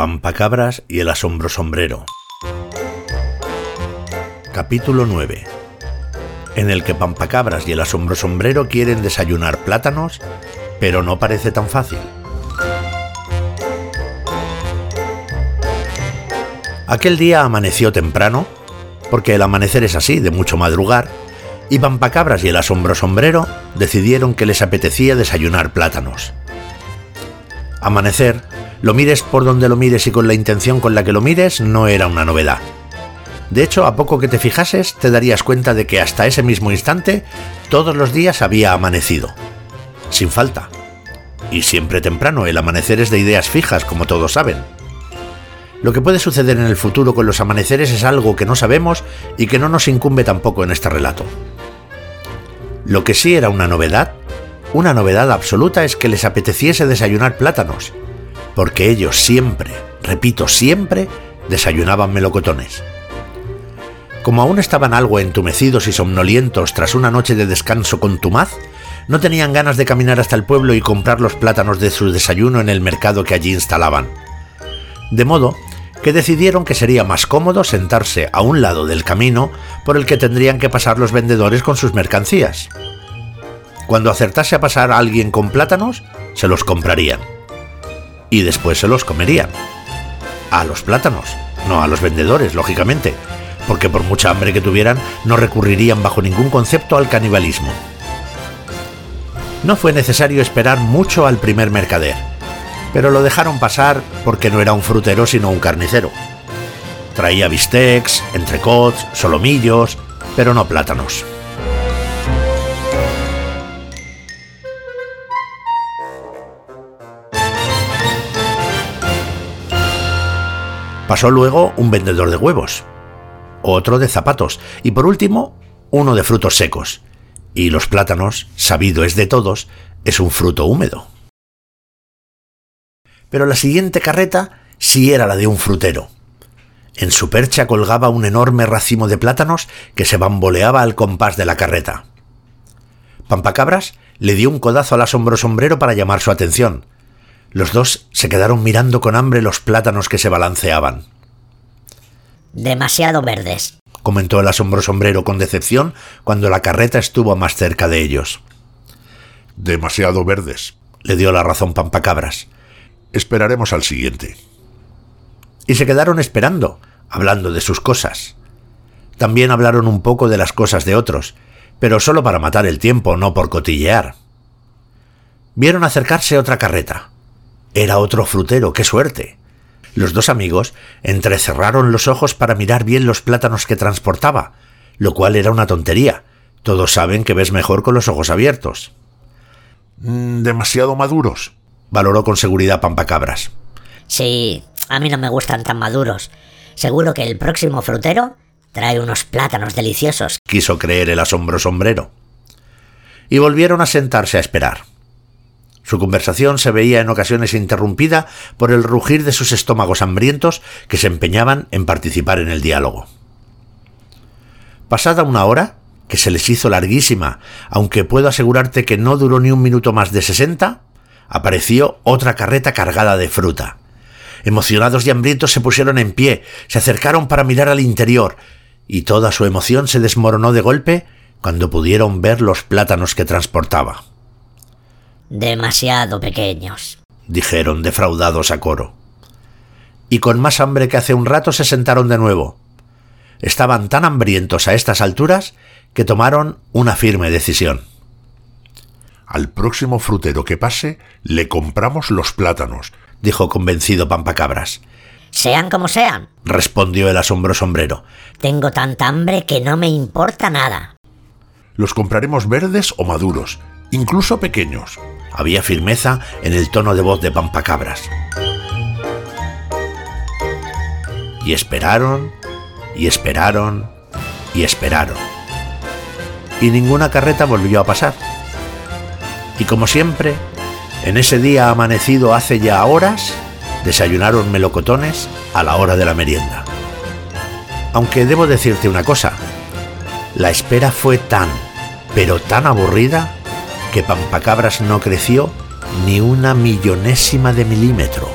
Pampacabras y el asombro sombrero. Capítulo 9. En el que Pampacabras y el asombro sombrero quieren desayunar plátanos, pero no parece tan fácil. Aquel día amaneció temprano, porque el amanecer es así, de mucho madrugar, y Pampacabras y el asombro sombrero decidieron que les apetecía desayunar plátanos. Amanecer lo mires por donde lo mires y con la intención con la que lo mires, no era una novedad. De hecho, a poco que te fijases, te darías cuenta de que hasta ese mismo instante, todos los días había amanecido. Sin falta. Y siempre temprano, el amanecer es de ideas fijas, como todos saben. Lo que puede suceder en el futuro con los amaneceres es algo que no sabemos y que no nos incumbe tampoco en este relato. Lo que sí era una novedad, una novedad absoluta es que les apeteciese desayunar plátanos, porque ellos siempre, repito, siempre desayunaban melocotones. Como aún estaban algo entumecidos y somnolientos tras una noche de descanso contumaz, no tenían ganas de caminar hasta el pueblo y comprar los plátanos de su desayuno en el mercado que allí instalaban. De modo que decidieron que sería más cómodo sentarse a un lado del camino por el que tendrían que pasar los vendedores con sus mercancías. Cuando acertase a pasar a alguien con plátanos, se los comprarían y después se los comerían. A los plátanos, no a los vendedores, lógicamente, porque por mucha hambre que tuvieran no recurrirían bajo ningún concepto al canibalismo. No fue necesario esperar mucho al primer mercader, pero lo dejaron pasar porque no era un frutero sino un carnicero. Traía bistecs, entrecots, solomillos, pero no plátanos. Pasó luego un vendedor de huevos, otro de zapatos y por último uno de frutos secos. Y los plátanos, sabido es de todos, es un fruto húmedo. Pero la siguiente carreta sí era la de un frutero. En su percha colgaba un enorme racimo de plátanos que se bamboleaba al compás de la carreta. Pampacabras le dio un codazo al asombro sombrero para llamar su atención, los dos se quedaron mirando con hambre los plátanos que se balanceaban. Demasiado verdes, comentó el asombro sombrero con decepción cuando la carreta estuvo más cerca de ellos. Demasiado verdes, le dio la razón Pampacabras. Esperaremos al siguiente. Y se quedaron esperando, hablando de sus cosas. También hablaron un poco de las cosas de otros, pero solo para matar el tiempo, no por cotillear. Vieron acercarse otra carreta. Era otro frutero, qué suerte. Los dos amigos entrecerraron los ojos para mirar bien los plátanos que transportaba, lo cual era una tontería. Todos saben que ves mejor con los ojos abiertos. Mm, demasiado maduros, valoró con seguridad Pampacabras. Sí, a mí no me gustan tan maduros. Seguro que el próximo frutero trae unos plátanos deliciosos. Quiso creer el asombro sombrero. Y volvieron a sentarse a esperar. Su conversación se veía en ocasiones interrumpida por el rugir de sus estómagos hambrientos que se empeñaban en participar en el diálogo. Pasada una hora, que se les hizo larguísima, aunque puedo asegurarte que no duró ni un minuto más de sesenta, apareció otra carreta cargada de fruta. Emocionados y hambrientos se pusieron en pie, se acercaron para mirar al interior, y toda su emoción se desmoronó de golpe cuando pudieron ver los plátanos que transportaba. Demasiado pequeños, dijeron defraudados a coro. Y con más hambre que hace un rato se sentaron de nuevo. Estaban tan hambrientos a estas alturas que tomaron una firme decisión. Al próximo frutero que pase le compramos los plátanos, dijo convencido Pampacabras. Sean como sean, respondió el asombro sombrero. Tengo tanta hambre que no me importa nada. Los compraremos verdes o maduros, incluso pequeños. Había firmeza en el tono de voz de Pampacabras. Y esperaron, y esperaron, y esperaron. Y ninguna carreta volvió a pasar. Y como siempre, en ese día amanecido hace ya horas, desayunaron melocotones a la hora de la merienda. Aunque debo decirte una cosa, la espera fue tan, pero tan aburrida que Pampacabras no creció ni una millonésima de milímetro.